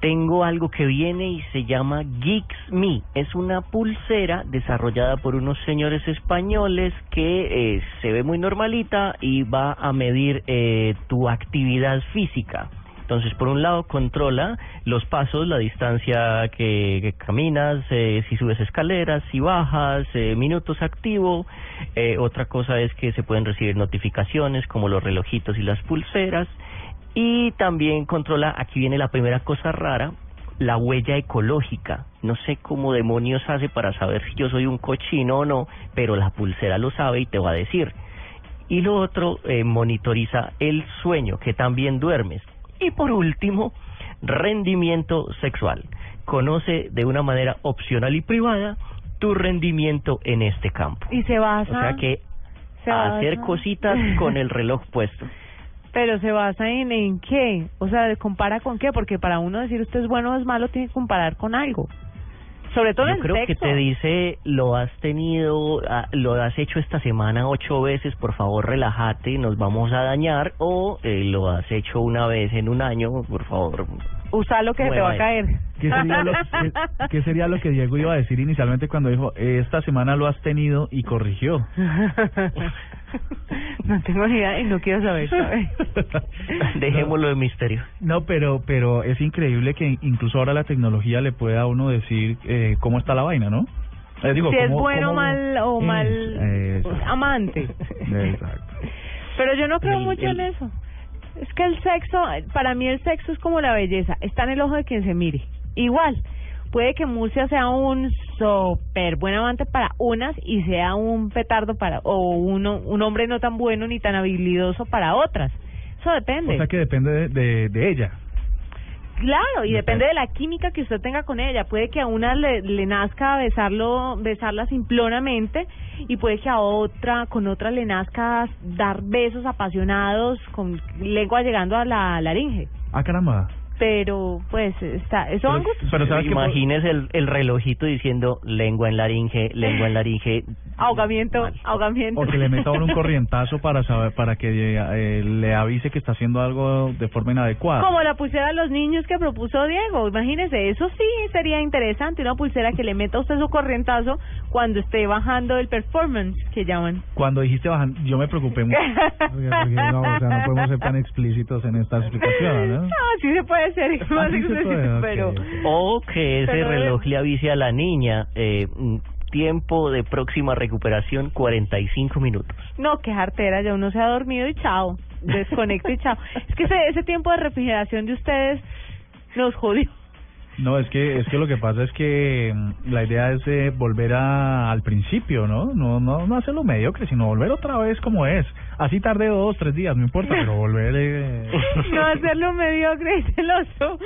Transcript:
tengo algo que viene y se llama Geeks Me. Es una pulsera desarrollada por unos señores españoles que eh, se ve muy normalita y va a medir eh, tu actividad física. Entonces, por un lado, controla los pasos, la distancia que, caminas, eh, si subes escaleras, si bajas, eh, minutos activo. Eh, otra cosa es que se pueden recibir notificaciones como los relojitos y las pulseras. Y también controla, aquí viene la primera cosa rara, la huella ecológica. No sé cómo demonios hace para saber si yo soy un cochino o no, pero la pulsera lo sabe y te va a decir. Y lo otro, eh, monitoriza el sueño, que también duermes. Y por último, rendimiento sexual. Conoce de una manera opcional y privada tu rendimiento en este campo. Y se basa... O sea que se hacer cositas con el reloj puesto. Pero se basa en, en qué? O sea, ¿compara con qué? Porque para uno decir usted es bueno o es malo, tiene que comparar con algo. Sobre todo Yo en creo que te dice, lo has tenido, ah, lo has hecho esta semana ocho veces, por favor relájate, nos vamos a dañar, o eh, lo has hecho una vez en un año, por favor. Usa lo que se te va a caer. ¿Qué sería, lo, qué, qué sería lo que Diego iba a decir inicialmente cuando dijo, esta semana lo has tenido y corrigió? no tengo ni idea y no quiero saber. ¿sabe? Dejémoslo de misterio. No, pero pero es increíble que incluso ahora la tecnología le pueda a uno decir eh, cómo está la vaina, ¿no? Eh, digo, si es cómo- bueno o cómo- mal o Es- mal exacto. amante. Exacto. Pero yo no creo El- mucho el- en eso. Es que el sexo, para mí el sexo es como la belleza, está en el ojo de quien se mire. Igual, puede que Murcia sea un súper buen amante para unas y sea un petardo para, o uno, un hombre no tan bueno ni tan habilidoso para otras. Eso depende. O sea que depende de, de, de ella. Claro, y Depende. de la química que usted tenga con ella. Puede que a una le, le nazca besarlo, besarla simplonamente y puede que a otra, con otra le nazca dar besos apasionados con lengua llegando a la laringe. Ah, caramba. Pero, pues, está, eso van gustos. Pero sabes que Imagines el, el relojito diciendo lengua en laringe, lengua en laringe. Ahogamiento, Mal. ahogamiento. o que le meta un corrientazo para saber para que eh, le avise que está haciendo algo de forma inadecuada. Como la pulsera a los niños que propuso Diego, imagínese, eso sí sería interesante, una pulsera que le meta a usted su corrientazo cuando esté bajando el performance, que llaman. Cuando dijiste bajan, yo me preocupé mucho. Porque, porque no, o sea, no podemos ser tan explícitos en esta explicación, ¿no? No, sí se puede ser más Ah, sí se puede, pero ok. O que ese Pero- reloj le avise a la niña, eh, mm, tiempo de próxima recuperación 45 minutos. no, qué jartera, ya uno se ha dormido y chao, desconecto y chao. Es que ese, ese tiempo de refrigeración de ustedes nos jodió. No, es que es que lo que pasa es que mm, la idea es eh, volver a, al principio, ¿no? No no no hacerlo mediocre, sino volver otra vez como es. Así tarde dos, tres días, no importa, pero volver... Eh... No hacerlo mediocre y celoso.